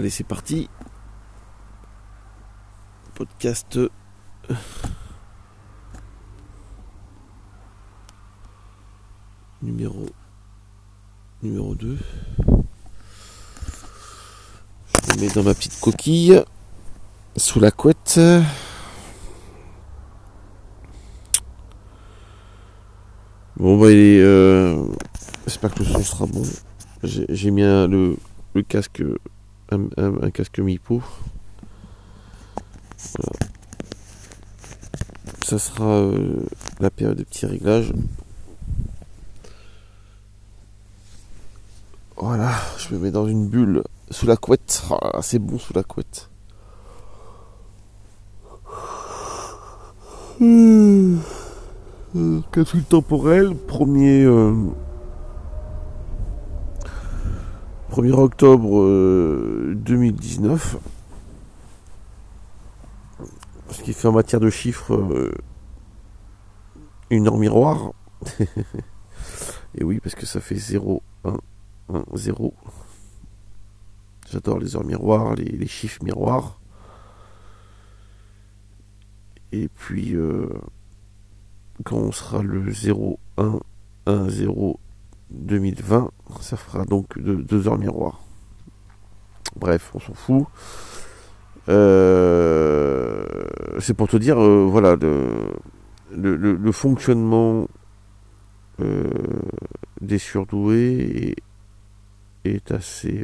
Allez, c'est parti. Podcast. euh, Numéro. Numéro 2. Je le mets dans ma petite coquille. Sous la couette. Bon, bah, il est. Euh... J'espère que le son sera bon. J'ai mis un- le, le casque. Un, casque. Voilà. Ça sera euh, la période de petits réglages. Voilà, je me mets dans une bulle sous la couette. Ah, c'est bon sous la couette. Hmm. Euh, temporel, premier, euh, 1er octobre euh, 2019. Ce qui fait en matière de chiffres euh, une heure miroir. Et oui, parce que ça fait 0, 1, 1, 0. J'adore les heures miroirs, les, les chiffres miroirs. Et puis, euh, quand on sera le 0, 1, 1, 0 2020, ça fera donc de- deux heures miroirs. Bref, on s'en fout. Euh, c'est pour te dire, euh, voilà, le, fonctionnement euh, des surdoués est, assez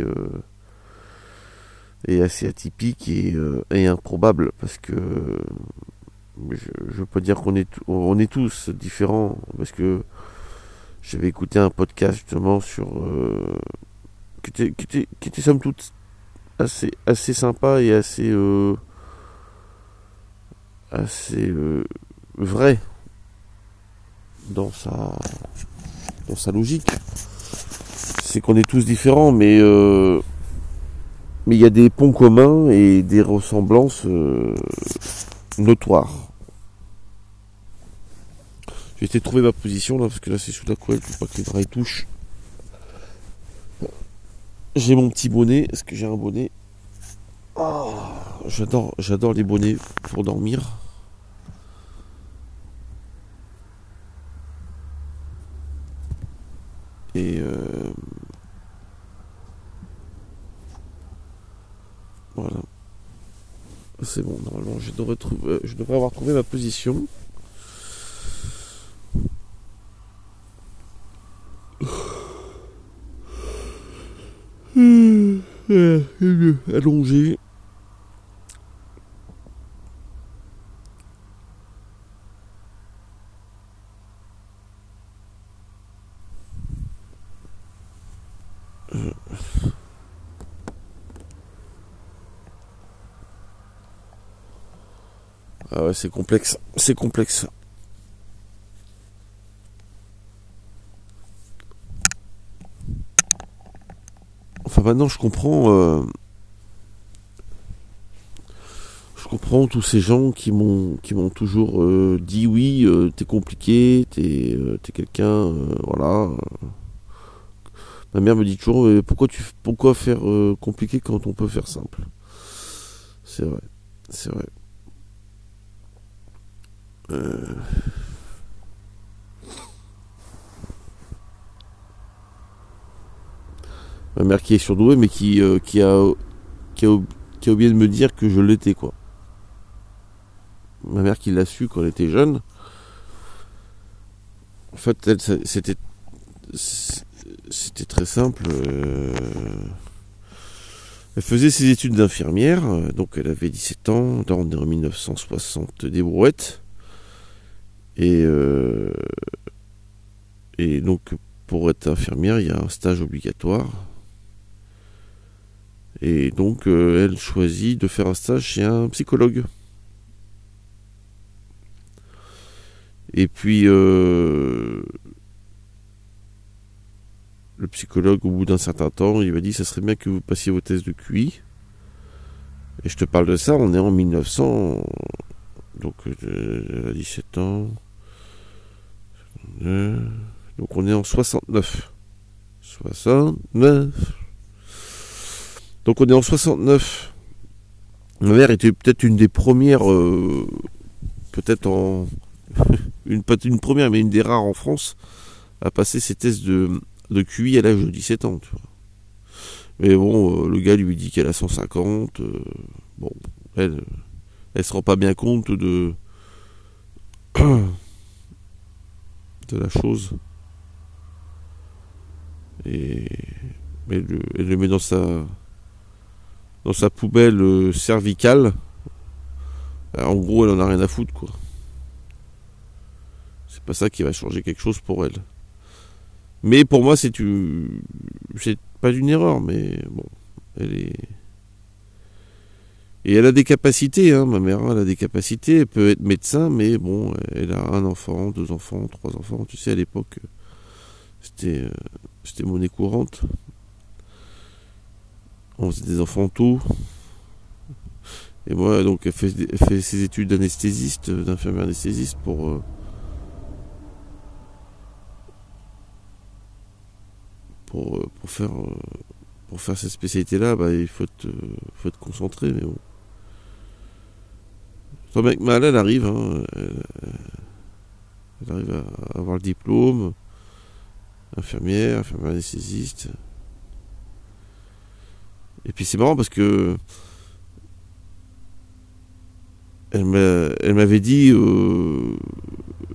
est assez atypique et, et improbable parce que je, je peux dire qu'on est on est tous différents parce que j'avais écouté un podcast justement sur euh, qui était qui était qui était somme toute assez assez sympa et assez euh, assez euh, vrai dans sa dans sa logique. C'est qu'on est tous différents mais euh, mais il y a des ponts communs et des ressemblances euh, notoires je vais essayer de trouver ma position là parce que là c'est sous la couette faut pas que les draps touchent. J'ai mon petit bonnet. Est-ce que j'ai un bonnet? Oh, j'adore j'adore les bonnets pour dormir. Et euh, voilà. C'est bon normalement je devrais devrais avoir trouvé ma position allongé Ah ouais, c'est complexe. C'est complexe. Enfin, maintenant, je comprends. euh, Je comprends tous ces gens qui m'ont qui m'ont toujours euh, dit oui, euh, t'es compliqué, t'es euh, quelqu'un, voilà. Ma mère me dit toujours, pourquoi tu pourquoi faire compliqué quand on peut faire simple? C'est vrai, c'est vrai. Ma mère qui est surdouée, mais qui, qui, a, qui, a, qui a oublié de me dire que je l'étais, quoi. Ma mère qui l'a su quand elle était jeune. En fait, c'était. Très simple. euh, Elle faisait ses études d'infirmière, donc elle avait 17 ans, en 1960 des brouettes. Et, euh, et donc, pour être infirmière, il y a un stage obligatoire. Et donc, euh, elle choisit de faire un stage chez un psychologue. Et puis, euh, le psychologue, au bout d'un certain temps, il m'a dit, ça serait bien que vous passiez vos tests de QI. Et je te parle de ça, on est en 1900. Donc, euh, elle a 17 ans. Euh, Donc on est en 69. 69. Donc on est en 69. Ma mère était peut-être une des premières, euh, peut-être en une première, mais une des rares en France à passer ses tests de, de QI à l'âge de 17 ans. Mais bon, euh, le gars lui dit qu'elle a 150. Euh, bon, elle, elle se rend pas bien compte de la chose. Et elle, elle le met dans sa dans sa poubelle euh, cervicale. en gros, elle en a rien à foutre, quoi. Pas ça qui va changer quelque chose pour elle. Mais pour moi, c'est une, c'est pas une erreur, mais bon, elle est. Et elle a des capacités, hein, ma mère, elle a des capacités, elle peut être médecin, mais bon, elle a un enfant, deux enfants, trois enfants, tu sais, à l'époque, c'était, c'était monnaie courante. On faisait des enfants tôt. Et moi, donc, elle fait, fait ses études d'anesthésiste, d'infirmière anesthésiste pour. Euh, pour, euh, pour, faire, euh, pour faire cette spécialité-là, bah, il faut être, faut être concentré. Mais bon. Mec mal, elle arrive. Hein, elle, arrive à avoir le diplôme. Infirmière, infirmière anesthésiste. Et puis c'est marrant parce que elle m'avait dit euh,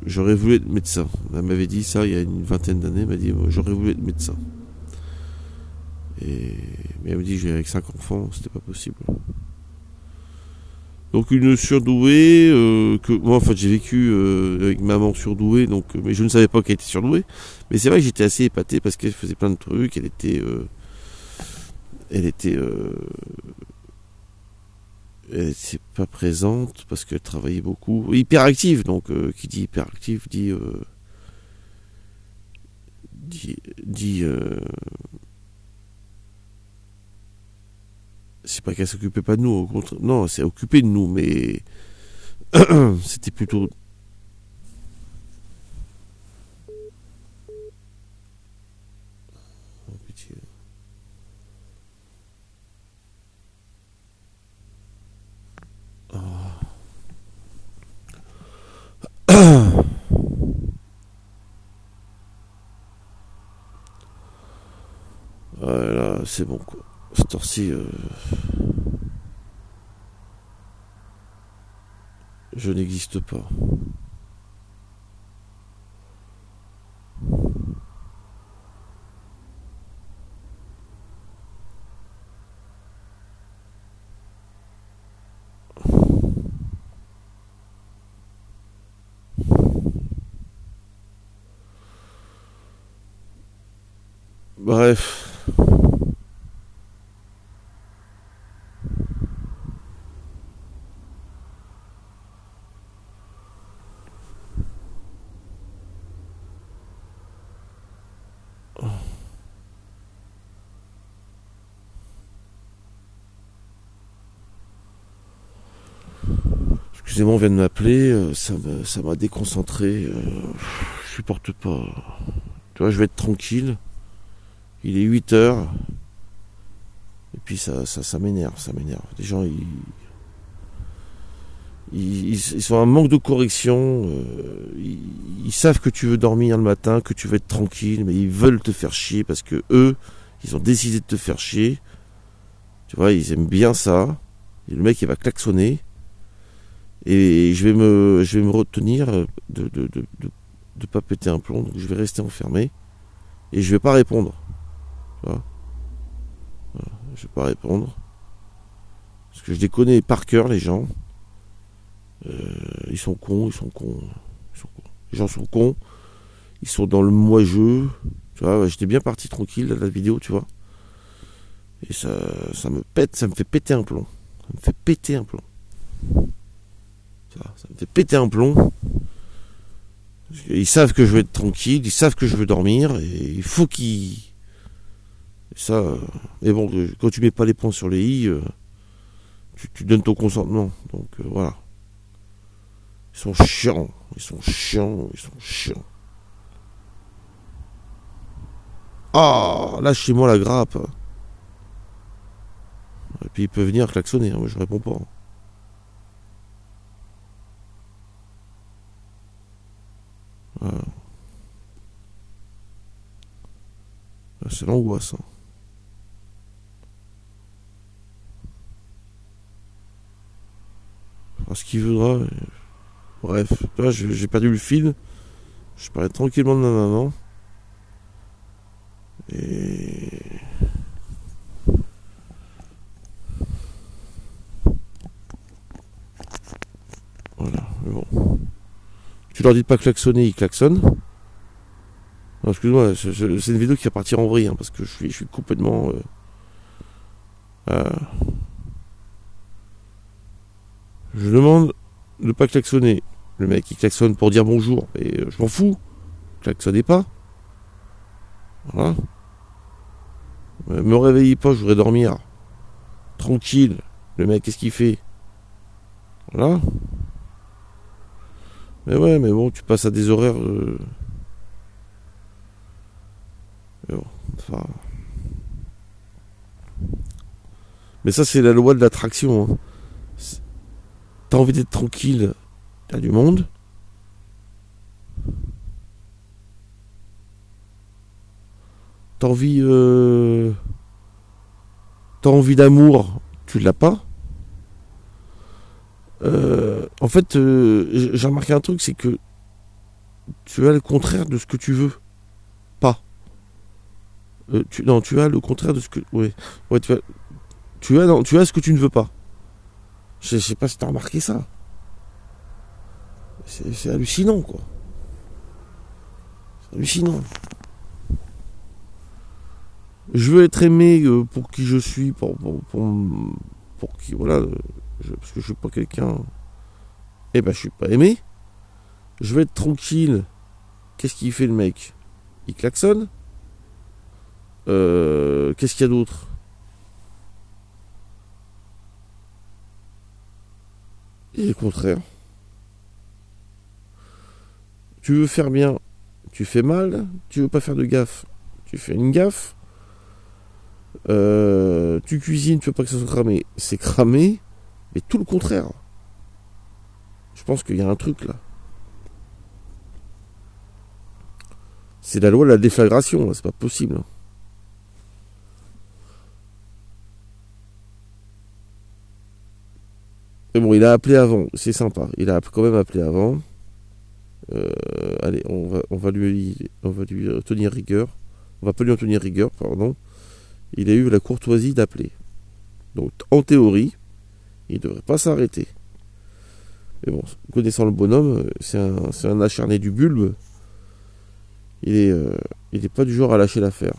j'aurais voulu être médecin. Elle m'avait dit ça il y a une vingtaine d'années. Elle m'a dit j'aurais voulu être médecin. Mais elle me dit j'ai avec cinq enfants, c'était pas possible. Donc une surdouée euh, que moi en fait j'ai vécu euh, avec maman surdouée donc mais je ne savais pas qu'elle était surdouée mais c'est vrai que j'étais assez épaté parce qu'elle faisait plein de trucs elle était elle était euh, elle était pas présente parce qu'elle travaillait beaucoup hyperactive donc euh, qui dit hyperactive dit euh, dit, dit c'est pas qu'elle s'occupait pas de nous au contraire non c'est occupée de nous mais c'était plutôt Voilà, c'est bon quoi. Cette heure-ci, euh, je n'existe pas. Bref. On vient de m'appeler, euh, ça m'a déconcentré, euh, je supporte pas. Tu vois, je vais être tranquille. Il est 8 heures. Et puis ça, ça, m'énerve, ça m'énerve. Les gens, ils, ils, sont un manque de correction. Euh, ils, savent que tu veux dormir le matin, que tu veux être tranquille, mais ils veulent te faire chier parce que eux, ils ont décidé de te faire chier. Tu vois, ils aiment bien ça. Et le mec, il va klaxonner. Et je vais me, je vais me retenir de de pas péter un plomb. Donc je vais rester enfermé. Et je vais pas répondre. Voilà. Je vais pas répondre. Parce que je les connais par cœur, les gens. Euh, ils sont cons, ils sont cons. Les gens sont cons. Ils sont dans le moi-jeu. Tu vois, j'étais bien parti tranquille à la vidéo, tu vois. Et ça, ça me pète, ça me fait péter un plomb. Ça me fait péter un plomb. Ça me fait péter un plomb. Ils savent que je veux être tranquille, ils savent que je veux dormir, et il faut qu'ils ça, euh, mais bon, euh, quand tu mets pas les points sur les i, euh, tu, donnes ton consentement. Donc voilà. Ils sont chiants, ils sont chiants, ils sont chiants. Ah, lâchez-moi la grappe. Et puis il peut venir klaxonner, hein, moi je réponds pas. C'est l'angoisse. hein. fera ce qu'il voudra. Bref, j'ai perdu le fil. Je parlais tranquillement de ma maman. Et. Voilà, bon. Tu leur dis pas klaxonner, ils klaxonnent. Excuse-moi, c'est une vidéo qui va partir en vrille, hein, parce que je suis, complètement. euh, euh, je demande de pas klaxonner. Le mec il klaxonne pour dire bonjour, et euh, je m'en fous. Klaxonnez pas. Voilà. Euh, Me réveillez pas, je voudrais dormir. Tranquille. Le mec, qu'est-ce qu'il fait? Voilà. Mais ouais, mais bon, tu passes à des horaires mais bon, Mais ça, c'est la loi de l'attraction. hein. T'as envie d'être tranquille, t'as du monde. T'as envie. euh, T'as envie d'amour, tu l'as pas. Euh, en fait, euh, j'ai remarqué un truc, c'est que tu as le contraire de ce que tu veux. Euh, tu, non, tu as le contraire de ce que. Ouais, ouais tu, as, tu, as, non, tu as ce que tu ne veux pas. Je, je sais pas si tu as remarqué ça. C'est hallucinant, quoi. C'est hallucinant. Je veux être aimé euh, pour qui je suis, pour, pour, pour, qui, voilà, euh, parce que je suis pas quelqu'un. Eh ben, je suis pas aimé. Je veux être tranquille. Qu'est-ce qu'il fait le mec? Il klaxonne? Euh, Qu'est-ce qu'il y a d'autre Et le contraire. Tu veux faire bien, tu fais mal. Tu veux pas faire de gaffe, tu fais une gaffe. Euh, tu cuisines, tu veux pas que ça soit cramé, c'est cramé. Mais tout le contraire. Je pense qu'il y a un truc là. C'est la loi de la déflagration, c'est pas possible. Mais bon, il a appelé avant, c'est sympa. Il a quand même appelé avant. Euh, allez, on va, lui, on va lui tenir rigueur. On va pas lui en tenir rigueur, pardon. Il a eu la courtoisie d'appeler. Donc, en théorie, il devrait pas s'arrêter. Mais bon, connaissant le bonhomme, c'est un, acharné du bulbe. Euh, il est pas du genre à lâcher l'affaire.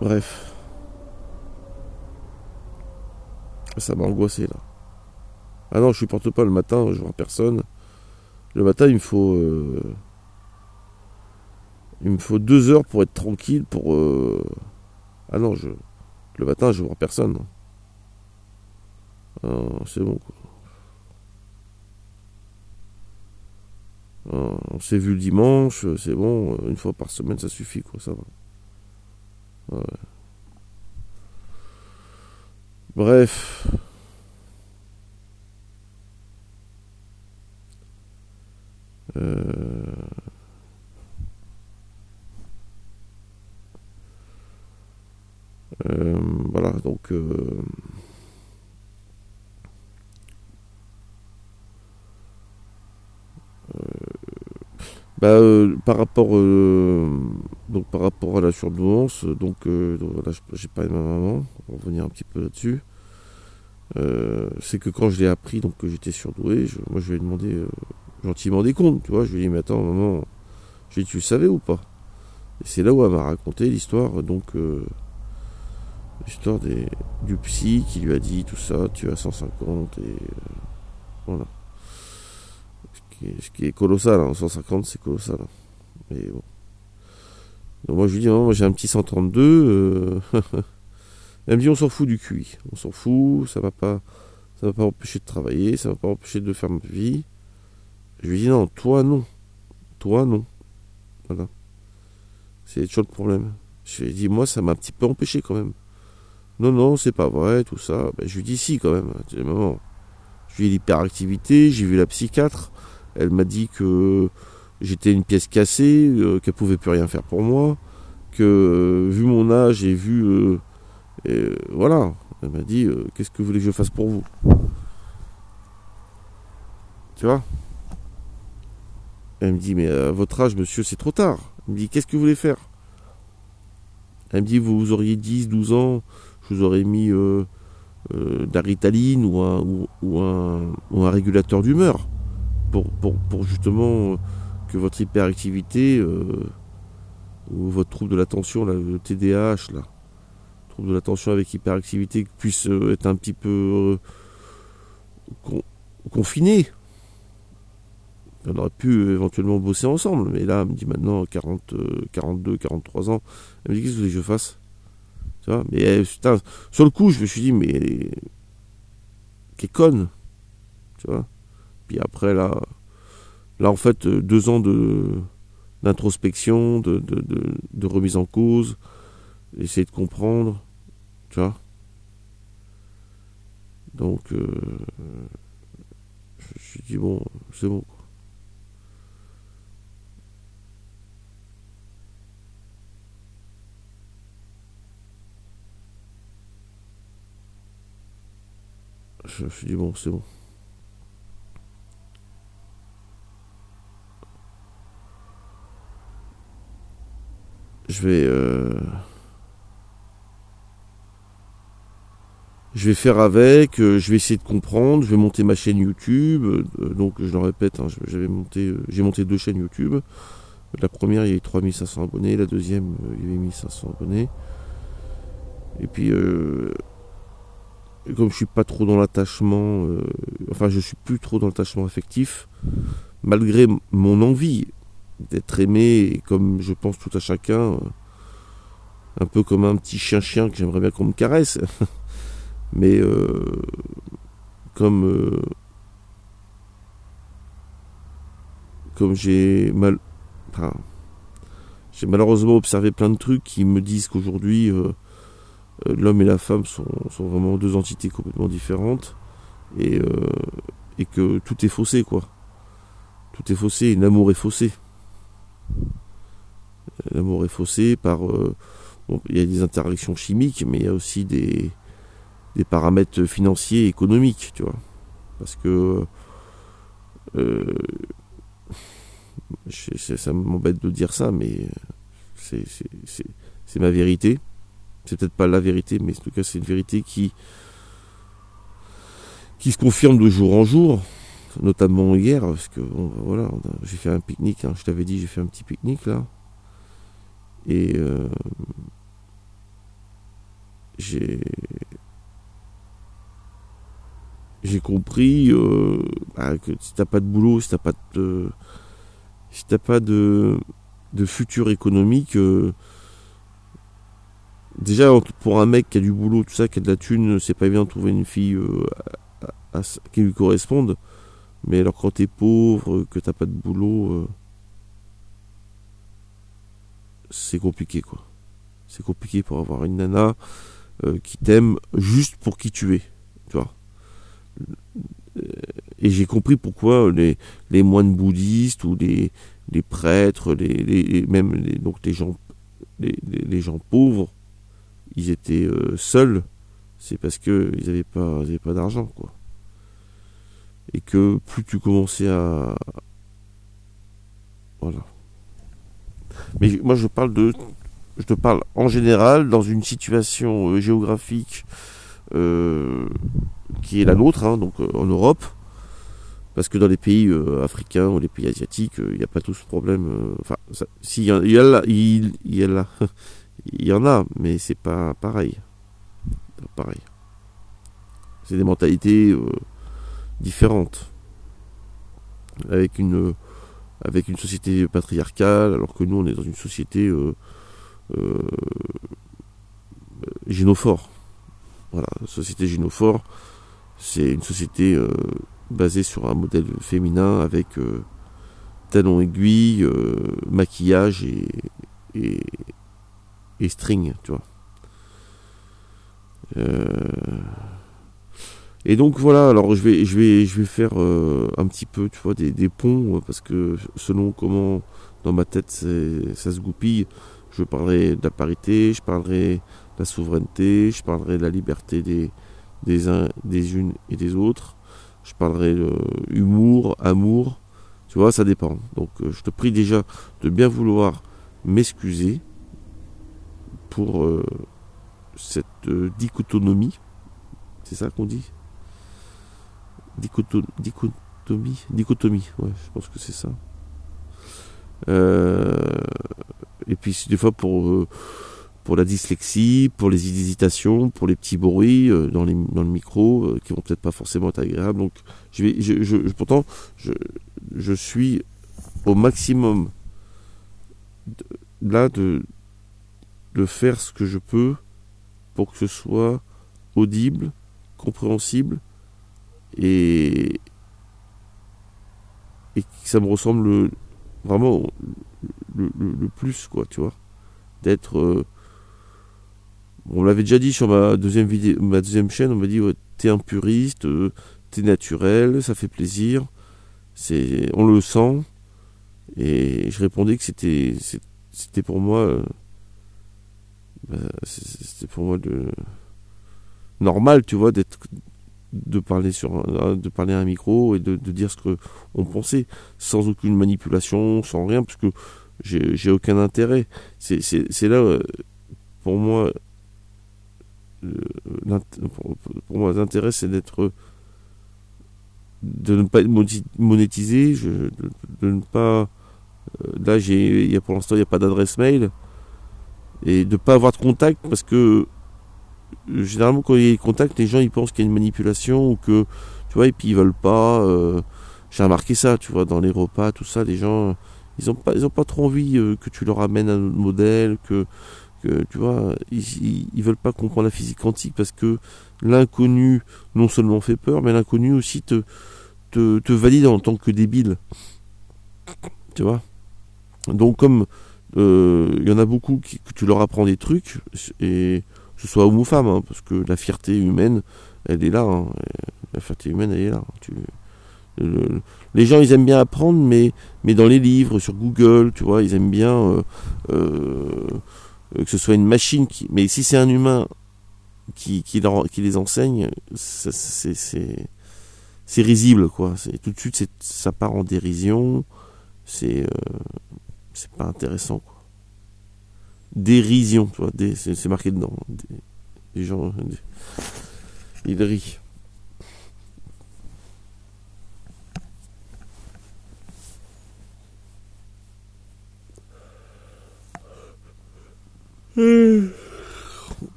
Bref. Ça m'a angoissé là. Ah non, je supporte pas le matin, je vois personne. Le matin, il me faut. euh, Il me faut deux heures pour être tranquille pour. euh, Ah non, je. Le matin, je vois personne. Ah, c'est bon quoi. Ah, on s'est vu le dimanche, c'est bon, une fois par semaine ça suffit quoi, ça va. Bref. Euh, euh, voilà, donc euh, bah, par rapport donc par rapport à la surdouance, donc, euh, donc voilà, j'ai parlé de ma maman, on va revenir un petit peu là-dessus. Euh, c'est que quand je l'ai appris donc que j'étais surdoué, je- moi je lui ai demandé euh, gentiment des comptes, tu vois, je lui ai dit mais attends maman, j'ai dit tu le savais ou pas? Et c'est là où elle m'a raconté l'histoire donc euh, l'histoire du psy qui lui a dit tout ça, tu as 150 et euh, voilà. Ce qui, est, colossal, hein, 150 c'est colossal. Mais bon. Donc moi je lui dis maman, moi j'ai un petit 132 euh, Elle me dit on s'en fout du QI, on s'en fout, ça va pas ça va pas empêcher de travailler, ça va pas empêcher de faire ma vie. Je lui dis non, toi non. Toi non. Voilà. C'est toujours le problème. Je lui ai dit, moi, ça m'a un petit peu empêché quand même. Non, non, c'est pas vrai, tout ça. Ben, je lui dis si quand même. Je lui ai l'hyperactivité, j'ai vu la psychiatre. Elle m'a dit que j'étais une pièce cassée, euh, qu'elle pouvait plus rien faire pour moi, que euh, vu mon âge et vu euh, voilà, elle m'a dit qu'est-ce que vous voulez que je fasse pour vous? Tu vois? Elle me dit mais à votre âge monsieur c'est trop tard. Elle me dit qu'est-ce que vous voulez faire? Elle me dit vous auriez 10, 12 ans, je vous aurais mis euh, d'aritaline ou un, ou, un, ou un régulateur d'humeur pour, pour, justement que votre hyperactivité euh, ou votre trouble de l'attention, le TDAH, là, trouble de l'attention avec hyperactivité, puisse euh, être un petit peu euh, confiné. On aurait pu éventuellement bosser ensemble, mais là, elle me dit maintenant 40, 42, 43 ans, elle me dit qu'est-ce que vous voulez que je fasse? Tu vois? Mais sur le coup, je me suis dit, mais elle est, qu'elle est conne, tu vois? Puis après, là, Là, en fait, euh, deux ans de d'introspection, de, de, remise en cause, essayer de comprendre, tu vois. Donc, euh, je me suis dit, bon, c'est bon. Je me suis dit, bon, c'est bon. Je vais euh, je vais faire avec, euh, je vais essayer de comprendre, je vais monter ma chaîne YouTube. Euh, donc je le répète, hein, j'ai monté deux chaînes YouTube. La première, il y avait 3500 abonnés, la deuxième, il y avait 1500 abonnés. Et puis, comme je suis pas trop dans l'attachement, enfin je suis plus trop dans l'attachement affectif, malgré mon envie d'être aimé, comme je pense tout à chacun, un peu comme un petit chien-chien que j'aimerais bien qu'on me caresse. Mais euh, comme euh, comme j'ai mal, j'ai malheureusement observé plein de trucs qui me disent qu'aujourd'hui euh, l'homme et la femme sont, vraiment deux entités complètement différentes et, que tout est faussé quoi. Tout est faussé l'amour est faussé. L'amour est faussé par. Euh, il y a des interactions chimiques, mais il y a aussi des, des paramètres financiers et économiques, tu vois. Parce que. Euh, ça m'embête de dire ça, mais c'est ma vérité. C'est peut-être pas la vérité, mais en tout cas, c'est une vérité qui, qui se confirme de jour en jour notamment hier, parce que voilà, j'ai fait un pique-nique, hein, je t'avais dit, j'ai fait un petit pique-nique là. Et euh, j'ai j'ai compris euh, bah, que si t'as pas de boulot, si t'as pas de si t'as pas de de futur économique, euh, déjà pour un mec qui a du boulot, tout ça, qui a de la thune, c'est pas bien de trouver une fille qui lui corresponde. Mais alors quand t'es pauvre, que t'as pas de boulot, euh, c'est compliqué quoi. C'est compliqué pour avoir une nana euh, qui t'aime juste pour qui tu es, tu vois. Euh, et j'ai compris pourquoi les, moines bouddhistes ou les, les prêtres, les, même les, donc les gens, les, gens pauvres, ils étaient seuls. C'est parce qu'ils n'avaient pas, avaient pas d'argent quoi et que plus tu commençais à voilà. Mais moi je parle de je te parle en général dans une situation euh, géographique euh, qui est la nôtre hein, donc euh, en Europe. Parce que dans les pays africains ou les pays asiatiques il n'y a pas tout ce problème enfin s'il y, il y, a, il, y, a il y en a mais c'est pas pareil. Pareil. C'est des mentalités différentes. Avec une, avec une société patriarcale, alors que nous, on est dans une société euh, euh, génophore. Voilà, société génophore, c'est une société euh, basée sur un modèle féminin avec talons aiguilles, maquillage et, et, string, tu vois. Et donc voilà, alors je vais, je vais, je vais faire un petit peu, tu vois, des, des ponts, parce que selon comment dans ma tête ça se goupille, je parlerai de la parité, je parlerai de la souveraineté, je parlerai de la liberté des, des uns, des unes et des autres. Je parlerai de humour, amour. Tu vois, ça dépend. Donc euh, je te prie déjà de bien vouloir m'excuser pour euh, cette euh, dichotomie. C'est ça qu'on dit? Dichotomie Dichotomie, ouais, je pense que c'est ça. et puis des fois pour pour la dyslexie, pour les hésitations, pour les petits bruits euh, dans, les, dans le micro euh, qui vont peut-être pas forcément être agréables. Donc, je vais, je, je, pourtant, je, je, suis au maximum là de, de faire ce que je peux pour que ce soit audible, compréhensible et, ça me ressemble vraiment le, le, plus, quoi, tu vois. D'être. Euh, on l'avait déjà dit sur ma deuxième vidéo, ma deuxième chaîne, on m'a dit t'es un puriste, euh, t'es naturel, ça fait plaisir, c'est, on le sent. Et je répondais que c'était, c'était pour moi, euh, bah, c'était pour moi de normal, tu vois, d'être, de parler sur, de parler à un micro et de, dire ce que on pensait, sans aucune manipulation, sans rien, parce que j'ai, aucun intérêt. C'est, là, euh, pour moi, pour moi, l'intérêt, c'est d'être. de ne pas être monétisé, de, ne pas. Euh, là, j'ai, pour l'instant, il n'y a pas d'adresse mail. Et de pas avoir de contact parce que. Généralement, quand il y les gens ils pensent qu'il y a une manipulation ou que. Tu vois, et puis ils veulent pas. Euh, j'ai remarqué ça, tu vois, dans les repas, tout ça, les gens. Ils n'ont pas, ils ont pas trop envie euh, que tu leur amènes un modèle, que tu vois, ils, ils veulent pas comprendre la physique quantique parce que l'inconnu non seulement fait peur, mais l'inconnu aussi te, te, te, valide en tant que débile. Tu vois? Donc comme euh, il y en a beaucoup qui, que tu leur apprends des trucs, et que ce soit homme ou femme, hein, parce que la fierté humaine, elle est là. Hein, la fierté humaine, elle est là. Tu, les gens, ils aiment bien apprendre, mais, mais dans les livres, sur Google, tu vois, ils aiment bien... Euh, euh, que ce soit une machine. Mais si c'est un humain qui, qui, les enseigne, c'est risible, quoi. Tout de suite, ça part en dérision. C'est euh, pas intéressant. Dérision, c'est marqué dedans. les gens. ils rient.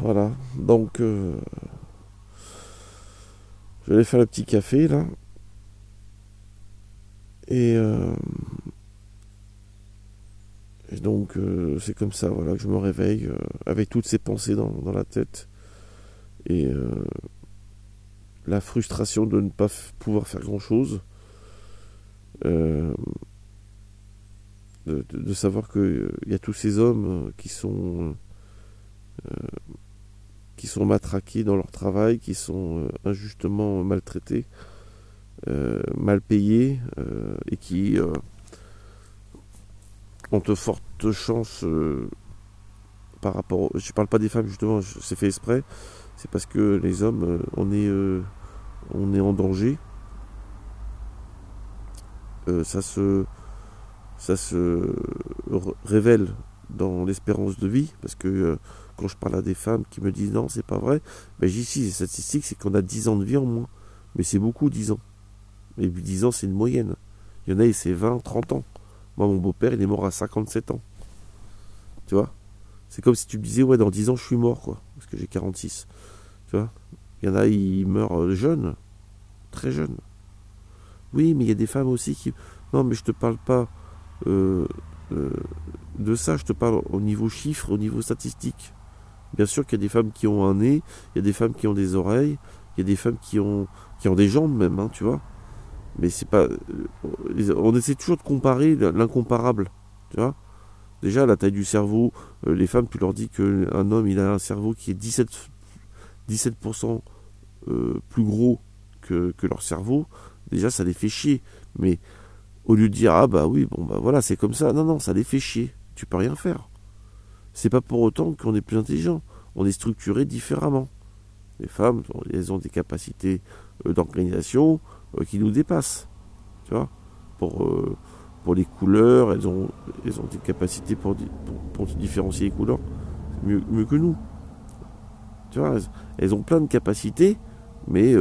Voilà, donc euh, vais faire le petit café là. Et, euh, donc euh, c'est comme ça voilà que je me réveille avec toutes ces pensées dans, la tête. Et la frustration de ne pas pouvoir faire grand-chose, euh, de, savoir qu'il euh, y a tous ces hommes euh, qui sont qui sont matraqués dans leur travail, qui sont injustement maltraités, mal payés et qui ont de fortes chances par rapport. Je parle pas des femmes justement, c'est fait exprès c'est parce que les hommes, euh, on est, euh, on est en danger. Euh, ça se, ça se révèle dans l'espérance de vie, parce que quand je parle à des femmes qui me disent non, c'est pas vrai, ben j'y les statistiques, c'est qu'on a 10 ans de vie en moins. Mais c'est beaucoup 10 ans. Et puis 10 ans, c'est une moyenne. Il y en a, c'est 20, 30 ans. Moi, mon beau-père, il est mort à 57 ans. Tu vois? C'est comme si tu me disais, ouais, dans 10 ans, je suis mort, quoi. Parce que j'ai 46. Il y en a, ils meurent euh, jeunes, très jeunes. Oui, mais il y a des femmes aussi qui. Non, mais je te parle pas euh, euh, de ça, je te parle au niveau chiffre, au niveau statistique. Bien sûr qu'il y a des femmes qui ont un nez, il y a des femmes qui ont des oreilles, il y a des femmes qui ont, qui ont des jambes même, hein, tu vois. Mais c'est pas. Euh, on essaie toujours de comparer l'incomparable, tu vois. Déjà, la taille du cerveau, euh, les femmes, tu leur dis qu'un homme, il a un cerveau qui est 17, 17% euh, plus gros que, que, leur cerveau. Déjà, ça les fait chier. Mais au lieu de dire, ah bah oui, bon bah voilà, c'est comme ça. Non, non, ça les fait chier. Tu peux rien faire. C'est pas pour autant qu'on est plus intelligent. On est structuré différemment. Les femmes, elles ont des capacités euh, d'organisation euh, qui nous dépassent. Tu vois? Pour, euh, pour les couleurs, elles ont, elles ont des capacités pour, pour, différencier les couleurs mieux, mieux que nous. Tu vois, elles, ont plein de capacités, mais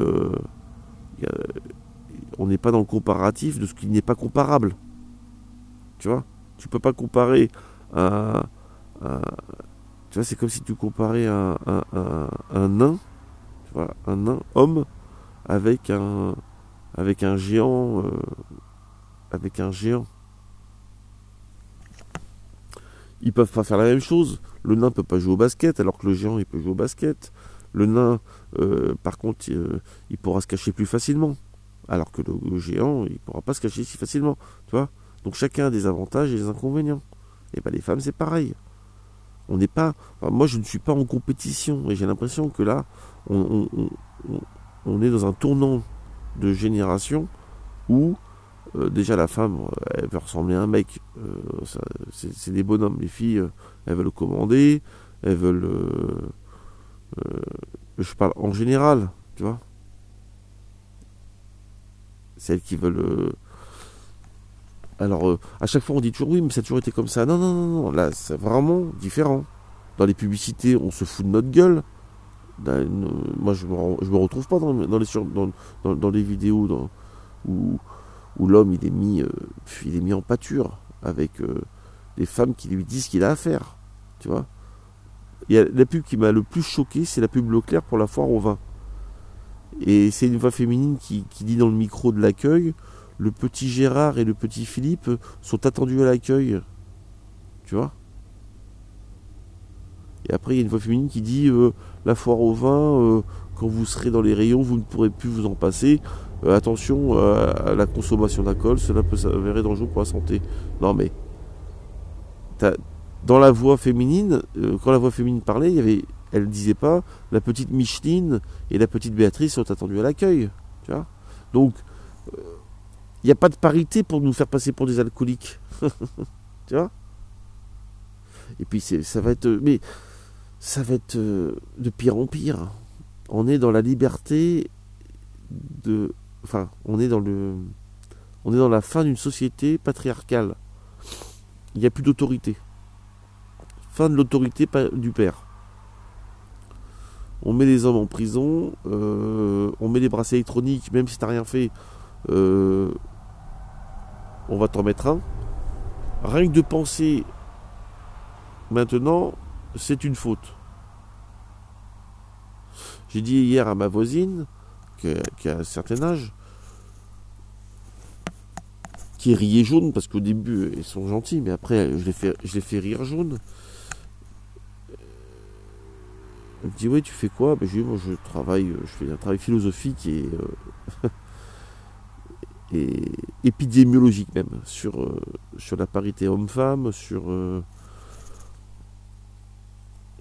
on n'est pas dans le comparatif de ce qui n'est pas comparable. Tu vois? Tu peux pas comparer tu vois, c'est comme si tu comparais un, nain, tu un nain homme avec un avec un géant euh, avec un géant. Ils peuvent pas faire la même chose. Le nain peut pas jouer au basket alors que le géant il peut jouer au basket. Le nain, euh, par contre, euh, il, pourra se cacher plus facilement, alors que le, géant il pourra pas se cacher si facilement. Tu Donc chacun a des avantages et des inconvénients. Et ben les femmes c'est pareil. On n'est pas. moi, je ne suis pas en compétition et j'ai l'impression que là, on, est dans un tournant de génération où euh, déjà la femme, elle veut ressembler à un mec. Euh, c'est des bonhommes. Les filles, euh, elles veulent commander, elles veulent. je parle en général, tu vois. Celles qui veulent alors, euh, à chaque fois, on dit toujours oui, mais ça a toujours été comme ça. Non, non, non. Là, c'est vraiment différent. Dans les publicités, on se fout de notre gueule. moi, je me, me retrouve pas dans, les, dans, les vidéos où, l'homme il est mis, euh, il est mis en pâture avec euh, femmes qui lui disent ce qu'il a à faire. Tu vois. Il y la pub qui m'a le plus choqué, c'est la pub Leclerc pour la foire au vin. Et c'est une voix féminine qui dit dans le micro de l'accueil le petit Gérard et le petit Philippe sont attendus à l'accueil. Tu vois? Et après, il y a une voix féminine qui dit euh, La foire au vin, euh, quand vous serez dans les rayons, vous ne pourrez plus vous en passer. Euh, attention à la consommation d'alcool, cela peut s'avérer dangereux pour la santé. Non, mais. Dans la voix féminine, quand la voix féminine parlait, il y avait, elle disait pas la petite Micheline et la petite Béatrice sont attendues à l'accueil. Tu vois? Donc, il n'y a pas de parité pour nous faire passer pour des alcooliques. tu vois? Et puis ça va être. Mais ça va être euh, de pire en pire. On est dans la liberté de. Enfin, on est dans le. On est dans la fin d'une société patriarcale. Il n'y a plus d'autorité. Fin de l'autorité du père. On met les hommes en prison, euh, on met les bracelets électroniques, même si tu n'as rien fait, euh, on va t'en mettre un. Rien que de penser maintenant, c'est une faute. J'ai dit hier à ma voisine, qui a, un certain âge, qui riait jaune, parce qu'au début, ils sont gentils, mais après, je les fais, rire jaune. Elle me dit, oui, tu fais quoi? Ben, Je moi, je travaille, je fais un travail philosophique et euh, et épidémiologique même, sur, euh, sur la parité homme-femme, sur, euh,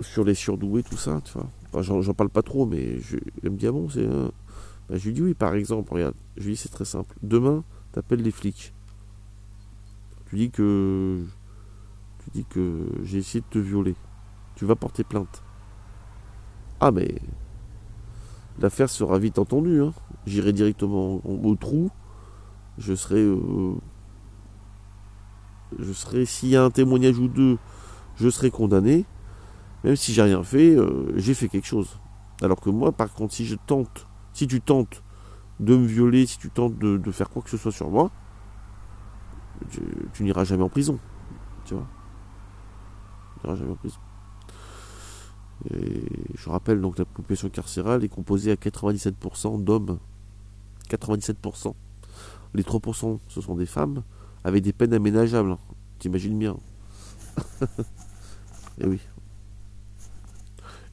sur les surdoués, tout ça, vois. j'en, parle pas trop, mais je, me dit, ah bon, c'est... Ben, je lui dis, oui, par exemple, regarde, je lui dis, c'est très simple. Demain, t'appelles les flics. Tu dis que... Tu dis que j'ai essayé de te violer. Tu vas porter plainte. Ah, mais... L'affaire sera vite entendue, hein. J'irai directement au trou je serai. Euh, je serai. S'il y a un témoignage ou deux, je serai condamné. Même si j'ai rien fait, euh, j'ai fait quelque chose. Alors que moi, par contre, si je tente, si tu tentes de me violer, si tu tentes de, faire quoi que ce soit sur moi, tu, n'iras jamais en prison. Tu vois? Tu n'iras jamais en prison. Et je rappelle donc la population carcérale est composée à 97% d'hommes. 97%. Les 3%, ce sont des femmes avec des peines aménageables. T'imagines bien. Et eh oui.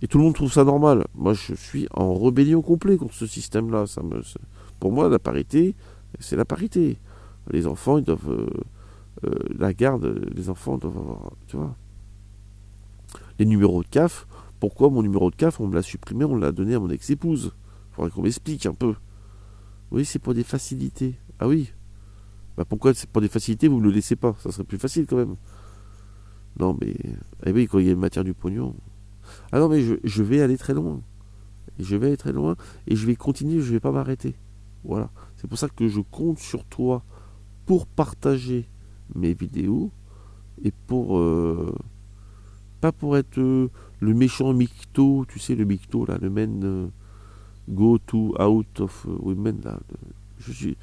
Et tout le monde trouve ça normal. Moi, je suis en rébellion complète contre ce système-là. Ça me, pour moi, la parité, c'est la parité. Les enfants, ils doivent. Euh, euh, la garde, les enfants doivent avoir. Tu vois. Les numéros de CAF, pourquoi mon numéro de CAF, on me l'a supprimé, on l'a donné à mon ex-épouse? Faudrait qu'on m'explique un peu. Oui, c'est pour des facilités. Ah oui bah Pourquoi pour des facilités, vous ne le laissez pas? Ça serait plus facile quand même. Non, mais. Eh oui, quand il y a une matière du pognon. Ah non, mais je, vais aller très loin. je vais aller très loin. Et je vais continuer, je ne vais pas m'arrêter. Voilà. C'est pour ça que je compte sur toi pour partager mes vidéos et pour. Euh, pas pour être euh, le méchant micto, tu sais, le micto, là, le men euh, go to out of women, là. Je suis,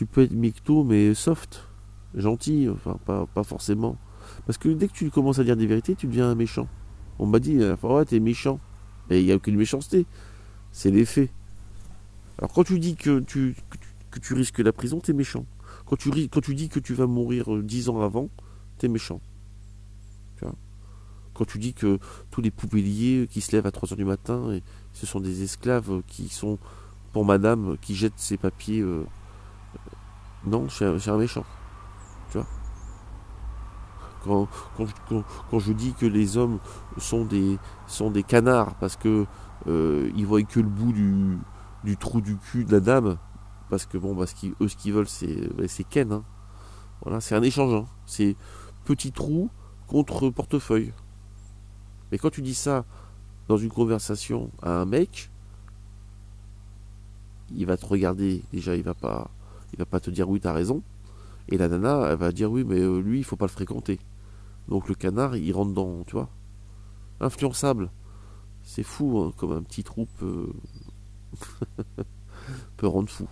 tu peux être micto, mais soft, gentil, enfin, pas, forcément. Parce que dès que tu commences à dire des vérités, tu deviens méchant. On m'a dit, ouais, t'es méchant. Et il n'y a aucune méchanceté. C'est les faits. Alors quand tu dis que tu, que tu, risques la prison, t'es méchant. Quand tu, dis que tu vas mourir euh, dix ans avant, t'es méchant. Quand tu dis que tous les poubelliers qui se lèvent à 3h du matin, et ce sont des esclaves qui sont, pour madame, qui jettent ses papiers. Euh, non, c'est un méchant. Tu vois? Quand, je dis que les hommes sont des, sont des canards parce que euh, ils voient que le bout du, du, trou du cul de la dame, parce que bon, parce qu'eux ce qu'ils veulent c'est, ben, Ken. Hein. Voilà, c'est un échange. Hein. C'est petit trou contre portefeuille. Mais quand tu dis ça dans une conversation à un mec, il va te regarder. Déjà, il va pas, il va pas te dire oui, t'as raison. Et la nana, elle va dire oui, mais euh, lui, il faut pas le fréquenter. Donc le canard, il rentre dans, tu vois, influençable. C'est fou, hein, comme un petit trou peut, peut rendre fou.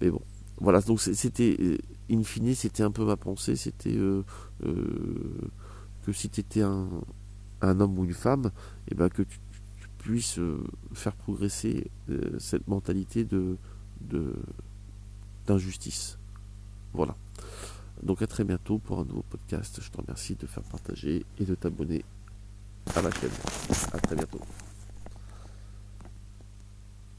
Mais bon, voilà, donc c'était, euh, in fine, c'était un peu ma pensée, c'était euh, que si tu étais un, un, homme ou une femme, et eh ben que tu, puisses faire progresser cette mentalité de d'injustice. Voilà. Donc à très bientôt pour un nouveau podcast. Je te remercie de faire partager et de t'abonner à la chaîne. À très bientôt.